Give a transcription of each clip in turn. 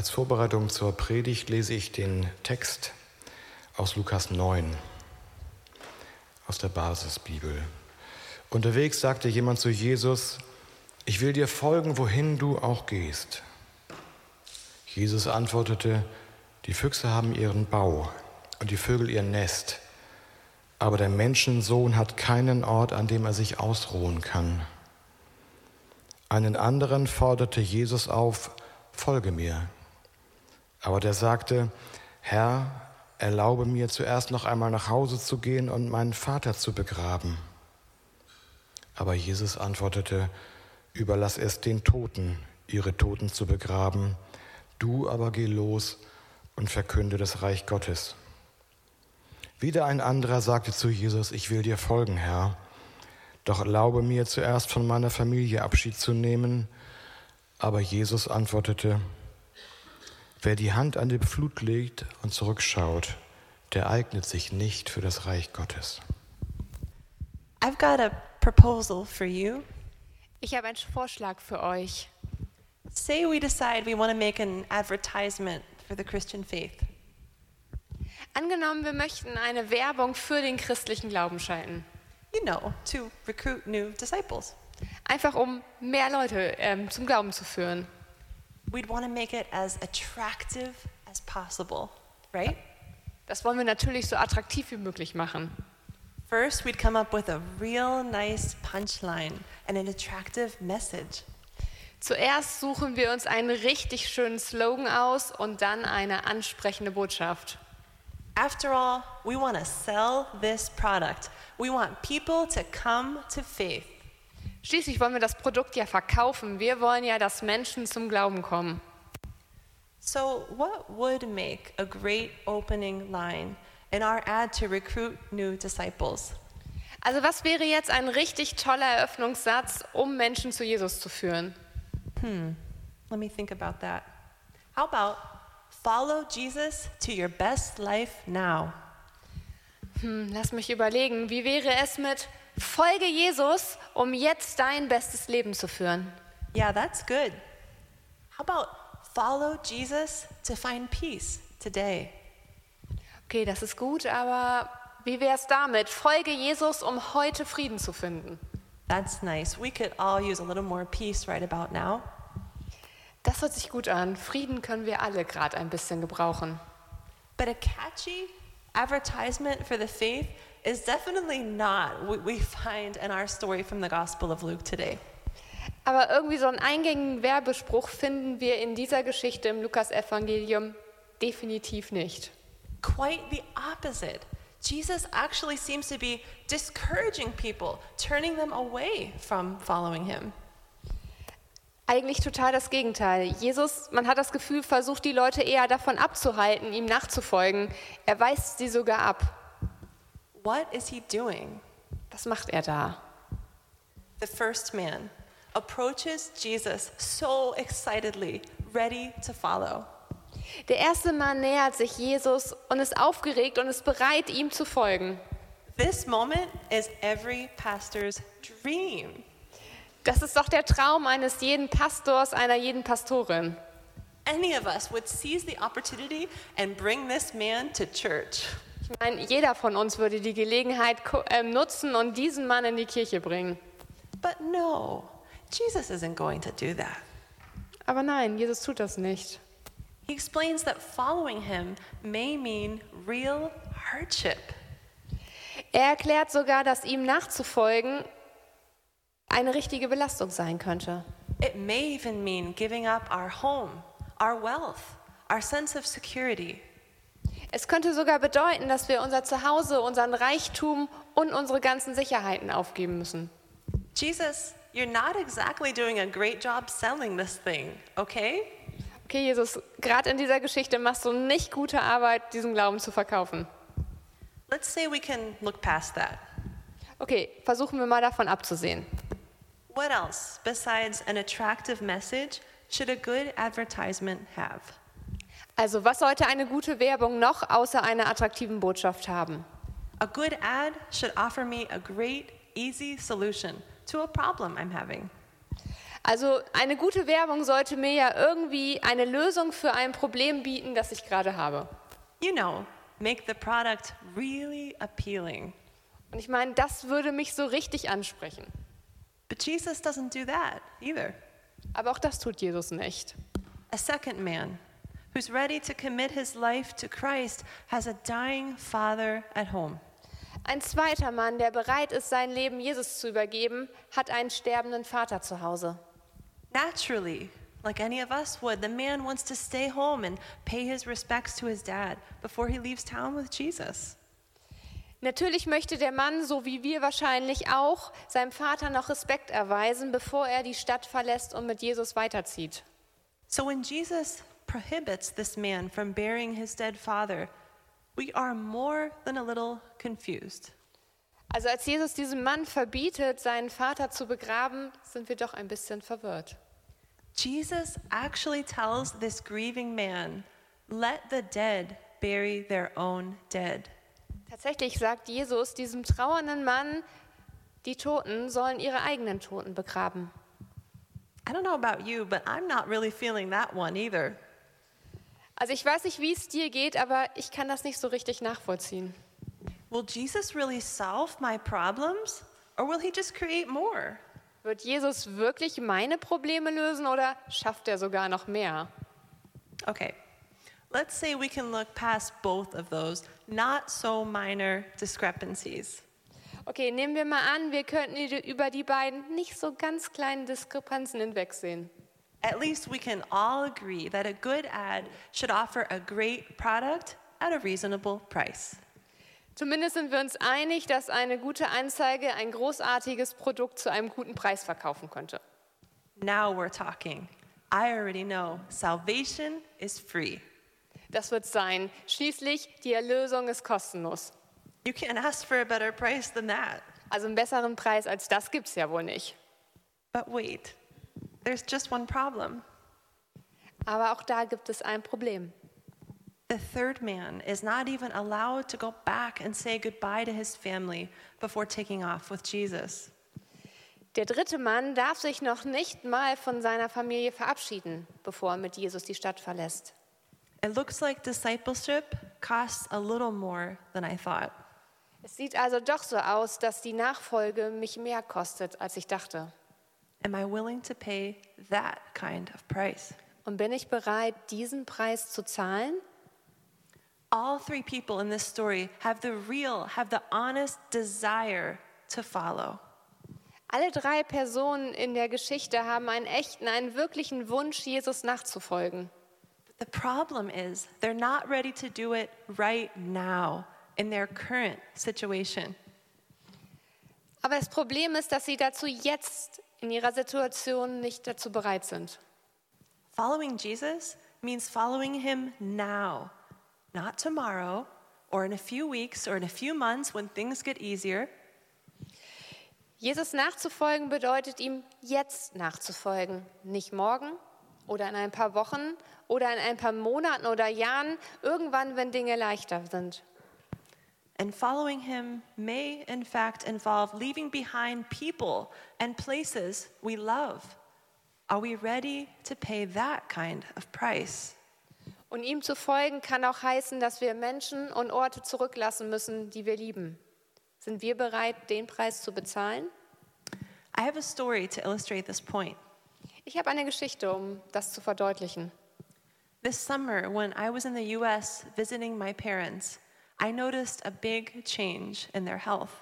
Als Vorbereitung zur Predigt lese ich den Text aus Lukas 9, aus der Basisbibel. Unterwegs sagte jemand zu Jesus, ich will dir folgen, wohin du auch gehst. Jesus antwortete, die Füchse haben ihren Bau und die Vögel ihr Nest, aber der Menschensohn hat keinen Ort, an dem er sich ausruhen kann. Einen anderen forderte Jesus auf, folge mir. Aber der sagte, Herr, erlaube mir zuerst noch einmal nach Hause zu gehen und meinen Vater zu begraben. Aber Jesus antwortete, überlass es den Toten, ihre Toten zu begraben, du aber geh los und verkünde das Reich Gottes. Wieder ein anderer sagte zu Jesus, ich will dir folgen, Herr, doch erlaube mir zuerst von meiner Familie Abschied zu nehmen. Aber Jesus antwortete, wer die Hand an die Flut legt und zurückschaut, der eignet sich nicht für das Reich Gottes. I've got a proposal for you. Ich habe einen Vorschlag für euch. Say we decide we want to make an advertisement for the Christian faith. Angenommen, wir möchten eine Werbung für den christlichen Glauben schalten. You know, to recruit new disciples. Einfach um mehr Leute ähm, zum Glauben zu führen. We'd want to make it as attractive as possible, right? Das wollen wir natürlich so attraktiv wie möglich machen. First, we'd come up with a real nice punchline and an attractive message. Zuerst suchen wir uns einen richtig schönen Slogan aus und dann eine ansprechende Botschaft. After all, we want to sell this product. We want people to come to faith. Schließlich wollen wir das Produkt ja verkaufen. Wir wollen ja, dass Menschen zum Glauben kommen. So, what would make a great opening line in our ad to recruit new disciples? Also was wäre jetzt ein richtig toller Eröffnungssatz, um Menschen zu Jesus zu führen? Let me think about that. How about follow Jesus to your best life now? Hm, lass mich überlegen, wie wäre es mit Folge Jesus, um jetzt dein bestes Leben zu führen? Yeah, that's good. How about follow Jesus to find peace today? Okay, das ist gut, aber wie wäre es damit? Folge Jesus, um heute Frieden zu finden. That's nice. We could all use a little more peace right about now. Das hört sich gut an. Frieden können wir alle gerade ein bisschen gebrauchen. But a catchy advertisement for the faith is definitely not what we find in our story from the Gospel of Luke today. Aber irgendwie so einen eingängigen Werbespruch finden wir in dieser Geschichte im Lukas-Evangelium definitiv nicht. Quite the opposite. Jesus actually seems to be discouraging people, turning them away from following him. Eigentlich total das Gegenteil. Jesus, man hat das Gefühl, versucht die Leute eher davon abzuhalten, ihm nachzufolgen. Er weist sie sogar ab. What is he doing? Was macht er da? The first man approaches Jesus so excitedly, ready to follow. Der erste Mann nähert sich Jesus und ist aufgeregt und ist bereit, ihm zu folgen. This moment is every pastor's dream. Das ist doch der Traum eines jeden Pastors, einer jeden Pastorin. Any of us would seize the opportunity and bring this man to church. Ich meine, jeder von uns würde die Gelegenheit ähm, nutzen und diesen Mann in die Kirche bringen. But no, Jesus isn't going to do that. Aber nein, Jesus tut das nicht. He explains that following him may mean real hardship. Er erklärt sogar, dass ihm nachzufolgen eine richtige Belastung sein könnte. It may even mean giving up our home, our wealth, our sense of security. Es könnte sogar bedeuten, dass wir unser Zuhause, unseren Reichtum und unsere ganzen Sicherheiten aufgeben müssen. Jesus, you're not exactly doing a great job selling this thing, okay? Okay, Jesus, gerade in dieser Geschichte machst du nicht gute Arbeit, diesen Glauben zu verkaufen. Let's say we can look past that. Okay, versuchen wir mal davon abzusehen. What else, besides an attractive message, should a good advertisement have? Also, was sollte eine gute Werbung noch außer einer attraktiven Botschaft haben? A good ad should offer me a great, easy solution to a problem I'm having. Also eine gute Werbung sollte mir ja irgendwie eine Lösung für ein Problem bieten, das ich gerade habe. You know, make the product really appealing. Und ich meine, das würde mich so richtig ansprechen. But Jesus doesn't do that either. Aber auch das tut Jesus nicht. A second man who's ready to commit his life to Christ has a dying father at home. Ein zweiter Mann, der bereit ist, sein Leben Jesus zu übergeben, hat einen sterbenden Vater zu Hause. Naturally, like any of us would, the man wants to stay home and pay his respects to his dad before he leaves town with Jesus. Natürlich möchte der Mann, so wie wir wahrscheinlich auch, seinem Vater noch Respekt erweisen, bevor er die Stadt verlässt und mit Jesus weiterzieht. So when Jesus prohibits this man from burying his dead father, we are more than a little confused. Also als Jesus diesem Mann verbietet, seinen Vater zu begraben, sind wir doch ein bisschen verwirrt. Jesus actually tells this grieving man, let the dead bury their own dead. Tatsächlich sagt Jesus diesem trauernden Mann, die Toten sollen ihre eigenen Toten begraben. I don't know about you, but I'm not really feeling that one either. Also ich weiß nicht, wie es dir geht, aber ich kann das nicht so richtig nachvollziehen. Will Jesus really solve my problems or will he just create more? Wird Jesus wirklich meine Probleme lösen oder schafft er sogar noch mehr? Okay, let's say we can look past both of those not so minor discrepancies. Okay, nehmen wir mal an, wir könnten über die beiden nicht so ganz kleinen Diskrepanzen hinwegsehen. At least we can all agree that a good ad should offer a great product at a reasonable price. Zumindest sind wir uns einig, dass eine gute Anzeige ein großartiges Produkt zu einem guten Preis verkaufen könnte. Now we're talking. I already know salvation is free. Das wird sein. Schließlich, die Erlösung ist kostenlos. You can't ask for a better price than that. Also einen besseren Preis als das gibt es ja wohl nicht. But wait, there's just one problem. Aber auch da gibt es ein Problem. The third man is not even allowed to go back and say goodbye to his family before taking off with Jesus. Der dritte Mann darf sich noch nicht mal von seiner Familie verabschieden, bevor er mit Jesus die Stadt verlässt. It looks like discipleship costs a little more than I thought. Es sieht also doch so aus, dass die Nachfolge mich mehr kostet, als ich dachte. Am I willing to pay that kind of price? Und bin ich bereit, diesen Preis zu zahlen? All three people in this story have the real, have the honest desire to follow. Alle drei Personen in der Geschichte haben einen echten, einen wirklichen Wunsch, Jesus nachzufolgen. The problem is they're not ready to do it right now in their current situation. Aber das Problem ist, dass sie dazu jetzt in ihrer Situation nicht dazu bereit sind. Following Jesus means following him now, not tomorrow or in a few weeks or in a few months when things get easier. Jesus nachzufolgen bedeutet ihm jetzt nachzufolgen, nicht morgen oder in ein paar Wochen oder in ein paar Monaten oder Jahren, irgendwann, wenn Dinge leichter sind. And following him may, in fact, involve leaving behind people and places we love. Are we ready to pay that kind of price? Und ihm zu folgen kann auch heißen, dass wir Menschen und Orte zurücklassen müssen, die wir lieben. Sind wir bereit, den Preis zu bezahlen? I have a story to illustrate this point. Ich habe eine Geschichte, um das zu verdeutlichen. This summer, when I was in the US visiting my parents, I noticed a big change in their health.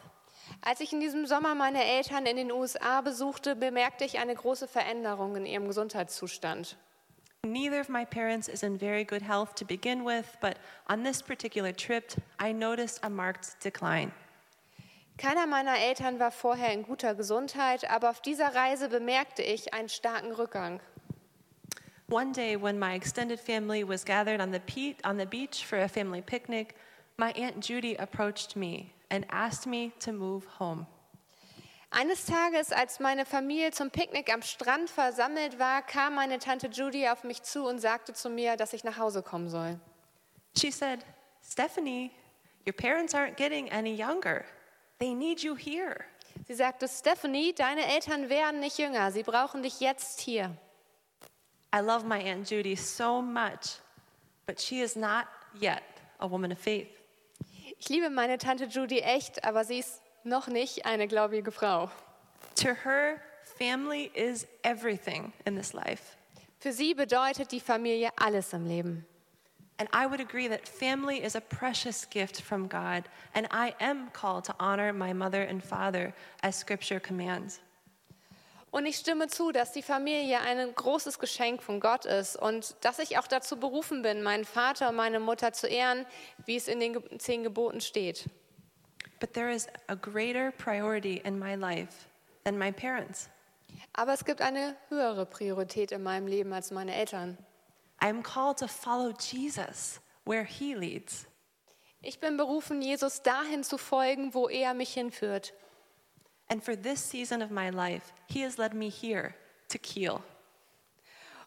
Als ich in diesem Sommer meine Eltern in den USA besuchte, bemerkte ich eine große Veränderung in ihrem Gesundheitszustand. Neither of my parents is in very good health to begin with, but on this particular trip, I noticed a marked decline. Keiner meiner Eltern war vorher in guter Gesundheit, aber auf dieser Reise bemerkte ich einen starken Rückgang. One day, when my extended family was gathered on the, on the beach for a family picnic, my Aunt Judy approached me and asked me to move home. Eines Tages, als meine Familie zum Picknick am Strand versammelt war, kam meine Tante Judy auf mich zu und sagte zu mir, dass ich nach Hause kommen soll. She said, Stephanie, your parents aren't getting any younger. They need you here. Sie sagte, Stephanie, deine Eltern werden nicht jünger, sie brauchen dich jetzt hier. I love my Aunt Judy so much, but she is not yet a woman of faith. Ich liebe meine Tante Judy echt, aber sie ist noch nicht eine gläubige Frau. To her, family is everything in this life. Für sie bedeutet die Familie alles im Leben. And I would agree that family is a precious gift from God, and I am called to honor my mother and father as scripture commands. Und ich stimme zu, dass die Familie ein großes Geschenk von Gott ist und dass ich auch dazu berufen bin, meinen Vater und meine Mutter zu ehren, wie es in den zehn Geboten steht. But there is a greater priority in my life than my parents. Aber es gibt eine höhere Priorität in meinem Leben als meine Eltern. I am called to follow Jesus where he leads. Ich bin berufen, Jesus dahin zu folgen, wo er mich hinführt. And for this season of my life, he has led me here to Kiel.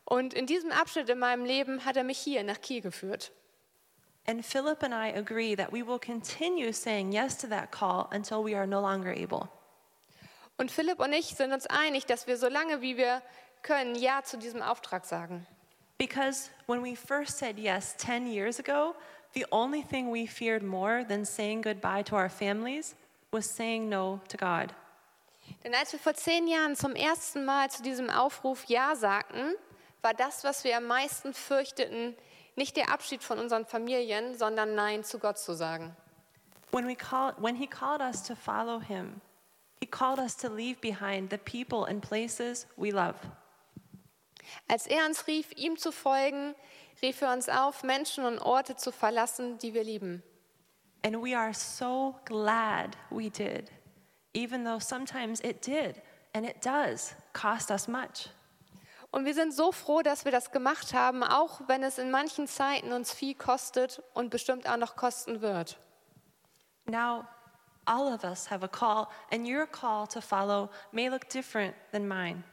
Und in diesem Abschnitt in meinem Leben hat er mich hier nach Kiel geführt. And Philip and I agree that we will continue saying yes to that call until we are no longer able. Und Philipp und ich sind uns einig, dass wir so lange wie wir können Ja zu diesem Auftrag sagen. Because when we first said yes 10 years ago, the only thing we feared more than saying goodbye to our families was saying no to God. Denn als wir vor zehn Jahren zum ersten Mal zu diesem Aufruf Ja sagten, war das, was wir am meisten fürchteten, nicht der Abschied von unseren Familien, sondern Nein zu Gott zu sagen. When, we call, when he called us to follow him, he called us to leave behind the people and places we love. Als er uns rief, ihm zu folgen, rief er uns auf, Menschen und Orte zu verlassen, die wir lieben. And we are so glad we did, even though sometimes it did and it does cost us much. Und wir sind so froh, dass wir das gemacht haben, auch wenn es in manchen Zeiten uns viel kostet und bestimmt auch noch kosten wird. Now, all of us have a call, and your call to follow may look different than mine.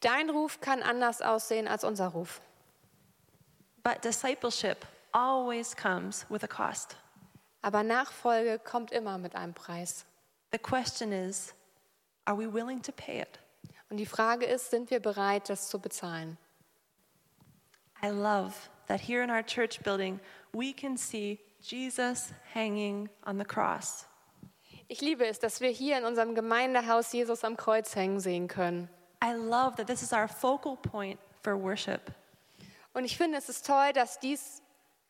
Dein Ruf kann anders aussehen als unser Ruf. But discipleship always comes with a cost. Aber Nachfolge kommt immer mit einem Preis. The question is are we willing to pay it? Und die Frage ist, sind wir bereit, das zu bezahlen? I love that here in our church building, we can see Jesus hanging on the cross. Ich liebe es, dass wir hier in unserem Gemeindehaus Jesus am Kreuz hängen sehen können. I love that this is our focal point for worship. Und ich finde, es ist toll, dass dies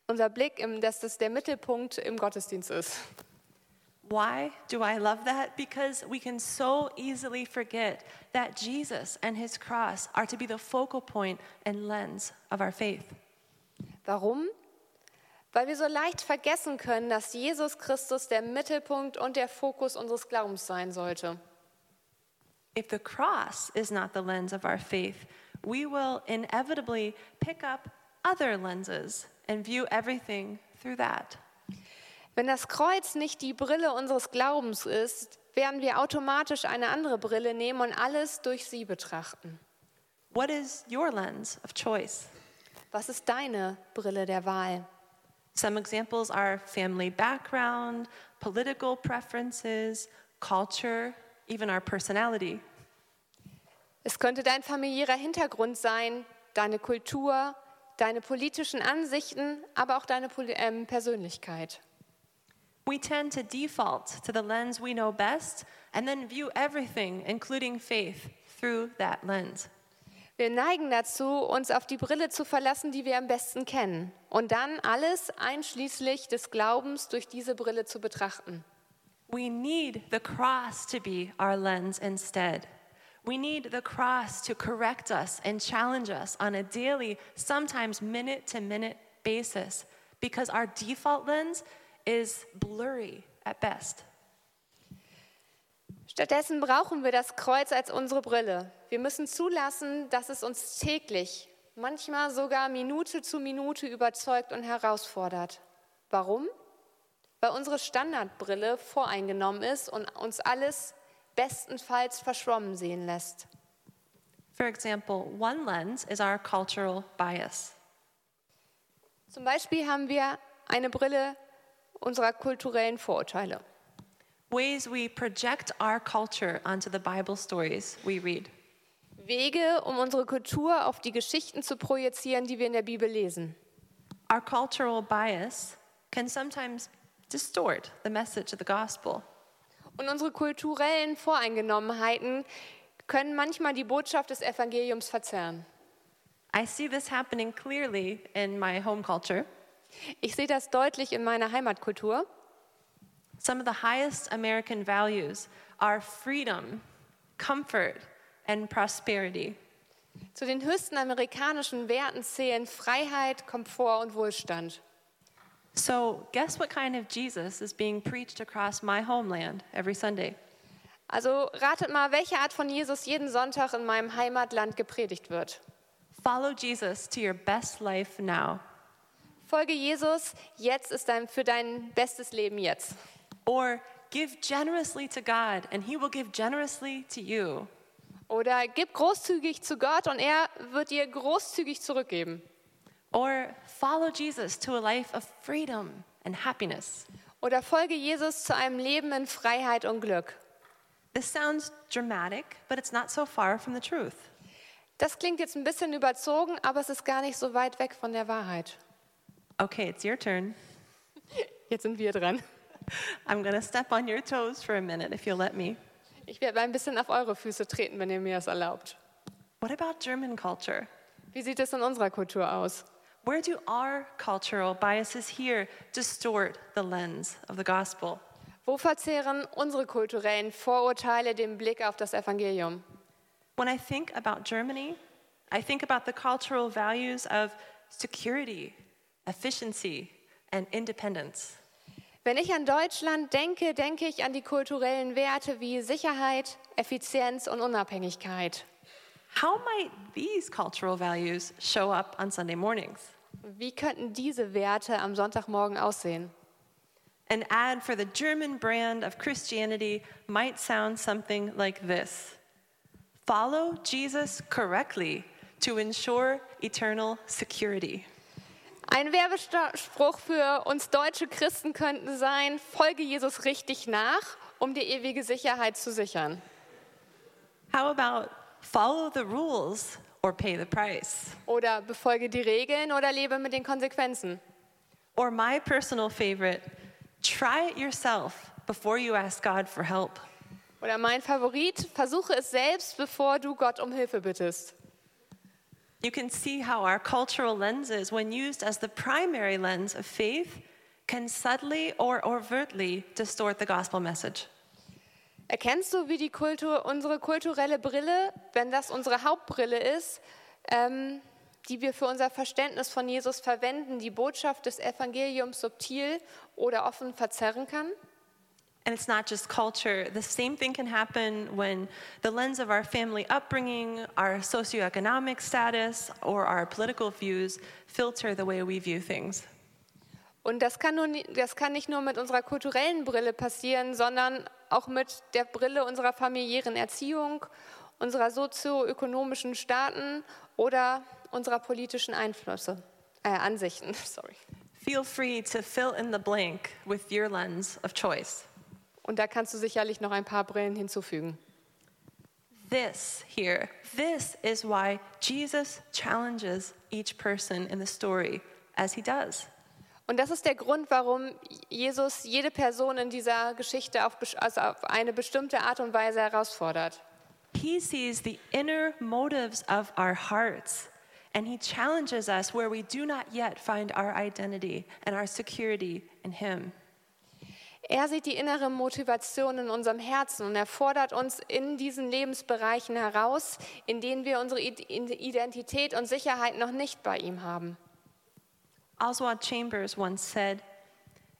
unser Blick, im, dass das der Mittelpunkt im Gottesdienst ist. Why do I love that? Because we can so easily forget that Jesus and his cross are to be the focal point and lens of our faith. Warum? Weil wir so leicht vergessen können, dass Jesus Christus der Mittelpunkt und der Fokus unseres Glaubens sein sollte. If the cross is not the lens of our faith, we will inevitably pick up other lenses and view everything through that. Wenn das Kreuz nicht die Brille unseres Glaubens ist, werden wir automatisch eine andere Brille nehmen und alles durch sie betrachten. What is your lens of choice? Was ist deine Brille der Wahl? Some examples are family background, political preferences, culture, even our personality. Es könnte dein familiärer Hintergrund sein, deine Kultur, deine politischen Ansichten, aber auch deine Poli- ähm, Persönlichkeit. We tend to default to the lens we know best and then view everything, including faith, through that lens. Wir neigen dazu, uns auf die Brille zu verlassen, die wir am besten kennen, und dann alles einschließlich des Glaubens durch diese Brille zu betrachten. We need the cross to be our lens instead. We need the cross to correct us and challenge us on a daily, sometimes minute to minute basis, because our default lens is blurry at best. Stattdessen brauchen wir das Kreuz als unsere Brille. Wir müssen zulassen, dass es uns täglich, manchmal sogar Minute zu Minute überzeugt und herausfordert. Warum? Weil unsere Standardbrille voreingenommen ist und uns alles bestenfalls verschwommen sehen lässt. For example, one lens is our cultural bias. Zum Beispiel haben wir eine Brille unserer kulturellen Vorurteile. ways we project our culture onto the Bible stories we read. Wege, um unsere Kultur auf die Geschichten zu projizieren, die wir in der Bibel lesen. Our cultural bias can sometimes distort the message of the gospel. Und unsere kulturellen Voreingenommenheiten können manchmal die Botschaft des Evangeliums verzerren. I see this happening clearly in my home culture. Ich sehe das deutlich in meiner Heimatkultur. Some of the highest American values are freedom, comfort, and prosperity. Zu den höchsten amerikanischen Werten zählen Freiheit, Komfort und Wohlstand. So, guess what kind of Jesus is being preached across my homeland every Sunday? Also ratet mal, welche Art von Jesus jeden Sonntag in meinem Heimatland gepredigt wird. Follow Jesus to your best life now. Folge Jesus, jetzt ist dein, für dein bestes Leben jetzt. Or give generously to God, and He will give generously to you. Oder gib großzügig zu Gott und er wird dir großzügig zurückgeben. Or follow Jesus to a life of freedom and happiness. Oder folge Jesus zu einem Leben in Freiheit und Glück. This sounds dramatic, but it's not so far from the truth. Das klingt jetzt ein bisschen überzogen, aber es ist gar nicht so weit weg von der Wahrheit. Okay, it's your turn. Jetzt sind wir dran. I'm to step on your toes for a minute if you'll let me. Ich werde ein bisschen auf eure Füße treten, wenn ihr mir das erlaubt. What about German culture? Wie sieht es in unserer Kultur aus? Where do our cultural biases here distort the lens of the gospel? Wo verzehren unsere kulturellen Vorurteile den Blick auf das Evangelium? When I think about Germany, I think about the cultural values of security, efficiency, and independence. Wenn ich an Deutschland denke, denke ich an die kulturellen Werte wie Sicherheit, Effizienz und Unabhängigkeit. How might these cultural values show up on Sunday mornings? Wie könnten diese Werte am Sonntagmorgen aussehen? An ad for the German brand of Christianity might sound something like this Follow Jesus correctly to ensure eternal security. Ein Werbespruch für uns deutsche Christen könnte sein, folge Jesus richtig nach, um die ewige Sicherheit zu sichern. How about follow the rules or pay the price? Oder befolge die Regeln oder lebe mit den Konsequenzen. Or my personal favorite, try it yourself before you ask God for help. Oder mein Favorit, versuche es selbst, bevor du Gott um Hilfe bittest. You can see how our cultural lenses, when used as the primary lens of faith, can subtly or overtly distort the gospel message. Erkennst du, wie die Kultur, unsere kulturelle Brille, wenn das unsere Hauptbrille ist, ähm, die wir für unser Verständnis von Jesus verwenden, die Botschaft des Evangeliums subtil oder offen verzerren kann? And it's not just culture. The same thing can happen when the lens of our family upbringing, our socioeconomic status, or our political views filter the way we view things. Und das kann, nur, das kann nicht nur mit unserer kulturellen Brille passieren, sondern auch mit der Brille unserer familiären Erziehung, unserer sozioökonomischen Staaten oder unserer politischen Einflüsse, äh, Ansichten. Sorry. Feel free to fill in the blank with your lens of choice. Und da kannst du sicherlich noch ein paar Brillen hinzufügen. This here, this is why Jesus challenges each person in the story as he does. Und das ist der Grund, warum Jesus jede Person in dieser Geschichte auf, also auf eine bestimmte Art und Weise herausfordert. He sees the inner motives of our hearts, and he challenges us where we do not yet find our identity and our security in him. Er sieht die innere Motivation in unserem Herzen und er fordert uns in diesen Lebensbereichen heraus, in denen wir unsere Id- Identität und Sicherheit noch nicht bei ihm haben. Oswald Chambers once said,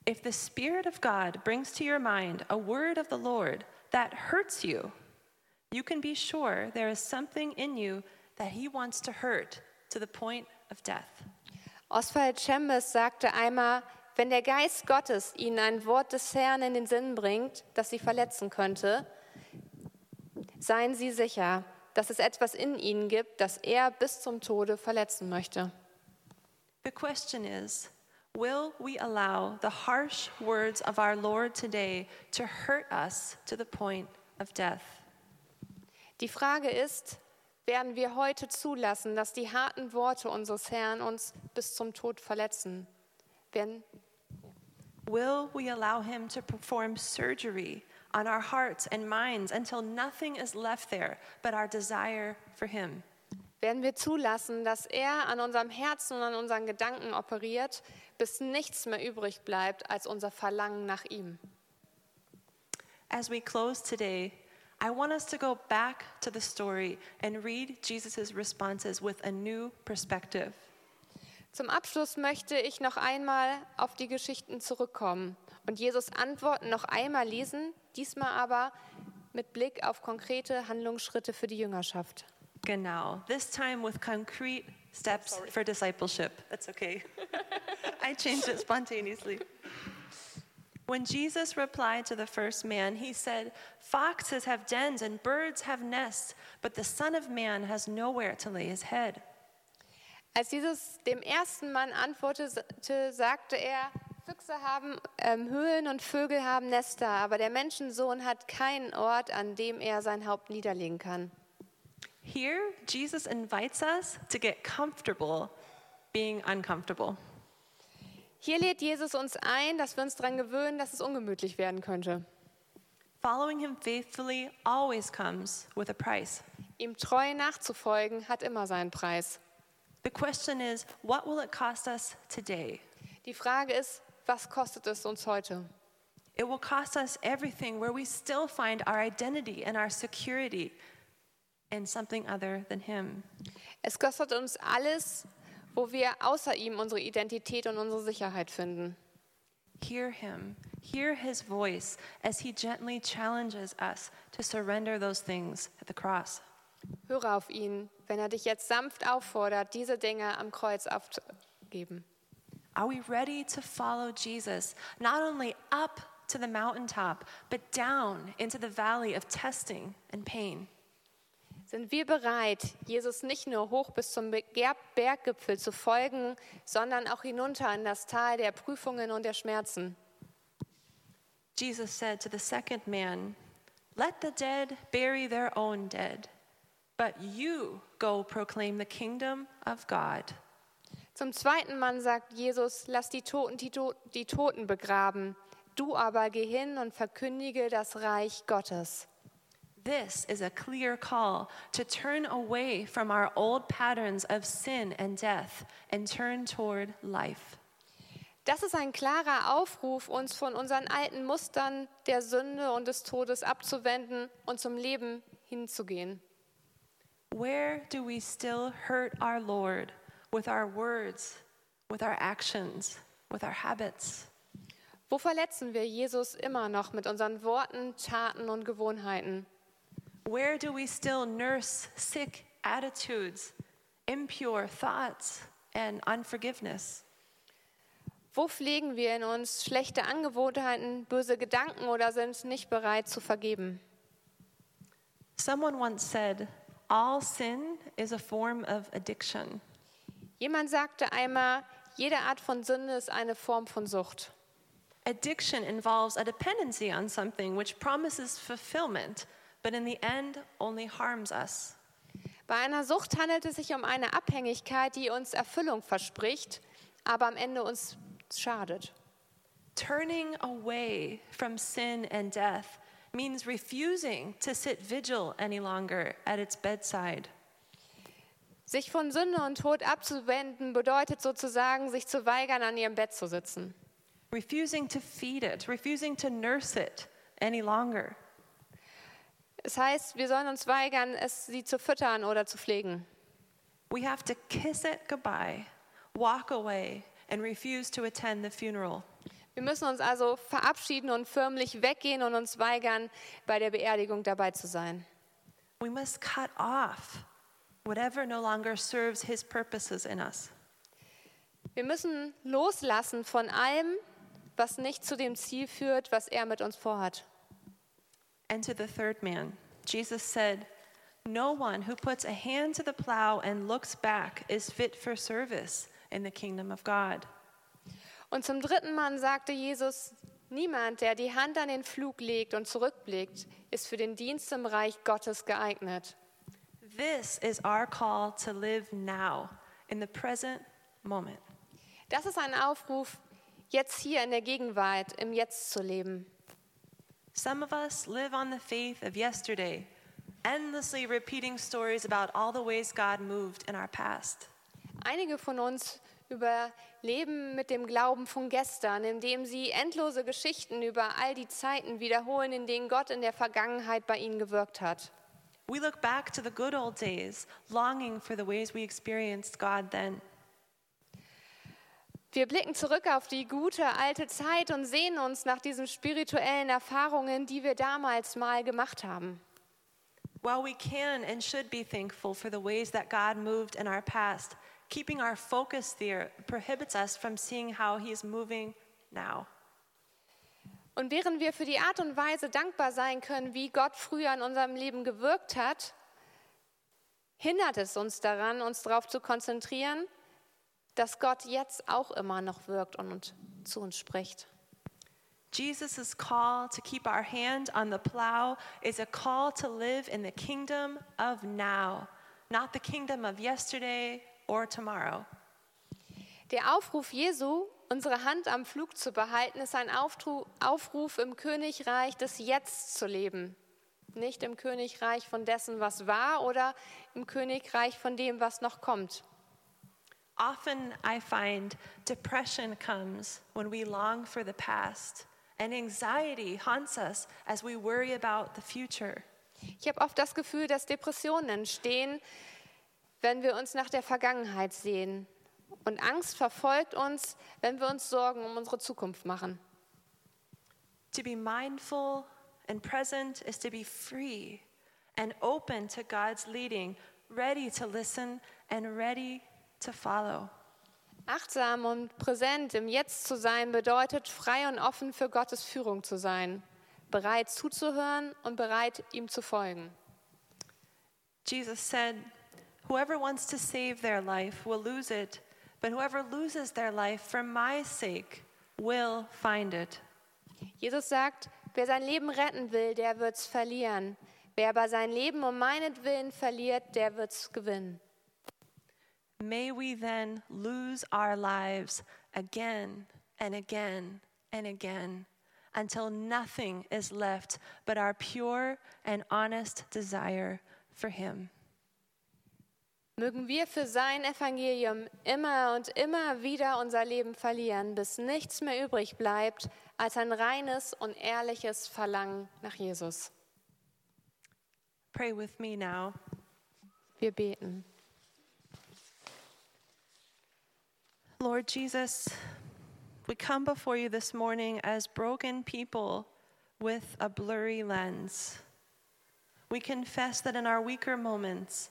If the Spirit of God brings to your mind a word of the Lord that hurts you, you can be sure there is something in you that He wants to hurt to the point of death. Oswald Chambers sagte einmal, wenn der Geist Gottes ihnen ein Wort des Herrn in den Sinn bringt, das sie verletzen könnte, seien sie sicher, dass es etwas in ihnen gibt, das er bis zum Tode verletzen möchte. The question is Will we allow the harsh words of our Lord today to hurt us to the point of death? Die Frage ist, werden wir heute zulassen, dass die harten Worte unseres Herrn uns bis zum Tod verletzen? Werden, Will we allow him to perform surgery on our hearts and minds until nothing is left there but our desire for him? Werden wir zulassen, dass er an unserem Herzen und an unseren Gedanken operiert, bis nichts mehr übrig bleibt als unser Verlangen nach ihm? As we close today, I want us to go back to the story and read Jesus' responses with a new perspective. Zum Abschluss möchte ich noch einmal auf die Geschichten zurückkommen und Jesus Antworten noch einmal lesen, diesmal aber mit Blick auf konkrete Handlungsschritte für die Jüngerschaft. Genau. This time with concrete steps for discipleship. That's okay. I changed it spontaneously. When Jesus replied to the first man, he said, Foxes have dens and birds have nests, but the Son of Man has nowhere to lay his head. Als Jesus dem ersten Mann antwortete, sagte er, Füchse haben ähm, Höhlen und Vögel haben Nester, aber der Menschensohn hat keinen Ort, an dem er sein Haupt niederlegen kann. Here, Jesus invites us to get comfortable being uncomfortable. Hier lädt Jesus uns ein, dass wir uns daran gewöhnen, dass es ungemütlich werden könnte. Following him faithfully always comes with a price. Ihm treu nachzufolgen hat immer seinen Preis. The question is, what will it cost us today? Die Frage ist, was kostet es uns heute? It will cost us everything where we still find our identity and our security in something other than him. Es kostet uns alles, wo wir außer ihm unsere Identität und unsere Sicherheit finden. Hear him, hear his voice as he gently challenges us to surrender those things at the cross. Höre auf ihn, wenn er dich jetzt sanft auffordert, diese Dinge am Kreuz aufzugeben. Are we ready to follow Jesus, not only up to the mountaintop, but down into the valley of testing and pain? Sind wir bereit, Jesus nicht nur hoch bis zum Berggipfel zu folgen, sondern auch hinunter in das Tal der Prüfungen und der Schmerzen? Jesus said to the second man, Let the dead bury their own dead, but you go proclaim the kingdom of God. Zum zweiten Mann sagt Jesus, lass die Toten die, To- die Toten begraben, du aber geh hin und verkündige das Reich Gottes. This is a clear call to turn away from our old patterns of sin and death and turn toward life. Das ist ein klarer Aufruf, uns von unseren alten Mustern der Sünde und des Todes abzuwenden und zum Leben hinzugehen. Where do we still hurt our Lord with our words, with our actions, with our habits? Wo verletzen wir Jesus immer noch mit unseren Worten, Taten und Gewohnheiten? Where do we still nurse sick attitudes, impure thoughts, and unforgiveness? Wo pflegen wir in uns schlechte Angewohnheiten, böse Gedanken oder sind nicht bereit zu vergeben? Someone once said, All sin is a form of addiction. Jemand sagte einmal, jede Art von Sünde ist eine Form von Sucht. Addiction involves a dependency on something which promises fulfillment, but in the end only harms us. Bei einer Sucht handelt es sich um eine Abhängigkeit, die uns Erfüllung verspricht, aber am Ende uns schadet. Turning away from sin and death means refusing to sit vigil any longer at its bedside. Sich von Sünde und Tod abzuwenden bedeutet sozusagen, sich zu weigern, an ihrem Bett zu sitzen. refusing to feed it, refusing to nurse it any longer. Es heißt, wir sollen uns weigern, es sie zu füttern oder zu pflegen. We have to kiss it goodbye, walk away, and refuse to attend the funeral. Wir müssen uns also verabschieden und förmlich weggehen und uns weigern, bei der Beerdigung dabei zu sein. We must cut off whatever no longer serves his purposes in us. Wir müssen loslassen von allem, was nicht zu dem Ziel führt, was er mit uns vorhat. And to the third man, Jesus said, No one who puts a hand to the plow and looks back is fit for service in the kingdom of God. Und zum dritten Mal sagte Jesus, niemand, der die Hand an den Flug legt und zurückblickt, ist für den Dienst im Reich Gottes geeignet. This is our call to live now, in the present moment. Das ist ein Aufruf, jetzt hier in der Gegenwart, im Jetzt zu leben. Some of us live on the faith of yesterday, endlessly repeating stories about all the ways God moved in our past. Einige von uns überleben mit dem Glauben von gestern, indem sie endlose Geschichten über all die Zeiten wiederholen, in denen Gott in der Vergangenheit bei ihnen gewirkt hat. We look back to the good old days, longing for the ways we experienced God then. Wir blicken zurück auf die gute alte Zeit und sehen uns nach diesen spirituellen Erfahrungen, die wir damals mal gemacht haben. While we can and should be thankful for the ways that God moved in our past, keeping our focus there prohibits us from seeing how He's moving now. Und während wir für die Art und Weise dankbar sein können, wie Gott früher in unserem Leben gewirkt hat, hindert es uns daran, uns darauf zu konzentrieren, dass Gott jetzt auch immer noch wirkt und zu uns spricht. Jesus' call to keep our hand on the plow is a call to live in the kingdom of now, not the kingdom of yesterday or tomorrow. Der Aufruf Jesu, unsere Hand am Flug zu behalten, ist ein Aufruf im Königreich des Jetzt zu leben. Nicht im Königreich von dessen, was war oder im Königreich von dem, was noch kommt. Often I find depression comes when we long for the past, and anxiety haunts us as we worry about the future. Ich habe oft das Gefühl, dass Depressionen entstehen, wenn wir uns nach der Vergangenheit sehen. Und Angst verfolgt uns, wenn wir uns Sorgen um unsere Zukunft machen. To be mindful and present is to be free and open to God's leading, ready to listen and ready to follow. Achtsam und präsent im Jetzt zu sein bedeutet, frei und offen für Gottes Führung zu sein, bereit zuzuhören und bereit, ihm zu folgen. Jesus said, Whoever wants to save their life will lose it, but whoever loses their life for my sake will find it. Jesus sagt, wer sein Leben retten will, der wird's verlieren. Wer aber sein Leben um meinetwillen verliert, der wird's gewinnen. May we then lose our lives again and again and again until nothing is left but our pure and honest desire for Him. Mögen wir für sein Evangelium immer und immer wieder unser Leben verlieren, bis nichts mehr übrig bleibt als ein reines und ehrliches Verlangen nach Jesus. Pray with me now. Wir beten. Lord Jesus, we come before you this morning as broken people with a blurry lens. We confess that in our weaker moments,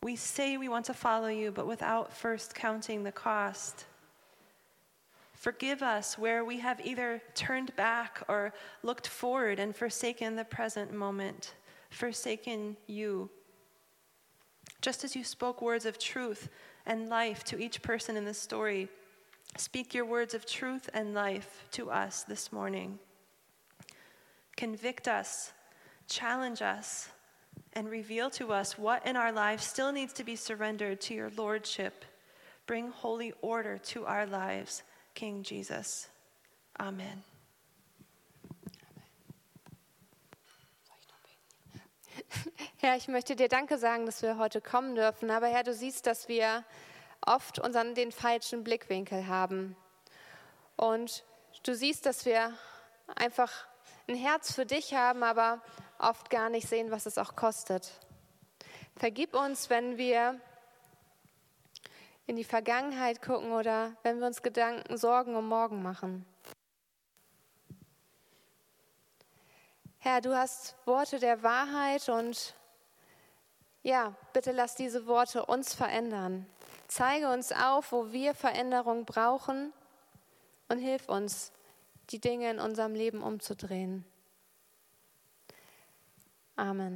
we say we want to follow you, but without first counting the cost. Forgive us where we have either turned back or looked forward and forsaken the present moment, forsaken you. Just as you spoke words of truth and life to each person in this story, speak your words of truth and life to us this morning. Convict us, challenge us, and reveal to us what in our lives still needs to be surrendered to your lordship. Bring holy order to our lives, King Jesus. Amen. Herr, ich möchte dir Danke sagen, dass wir heute kommen dürfen. Aber Herr, du siehst, dass wir oft unseren den falschen Blickwinkel haben. Und du siehst, dass wir einfach ein Herz für dich haben, aber oft gar nicht sehen, was es auch kostet. Vergib uns, wenn wir in die Vergangenheit gucken oder wenn wir uns Gedanken, Sorgen um morgen machen. Herr, du hast Worte der Wahrheit und ja, bitte lass diese Worte uns verändern. Zeige uns auf, wo wir Veränderung brauchen und hilf uns, die Dinge in unserem Leben umzudrehen. Amen.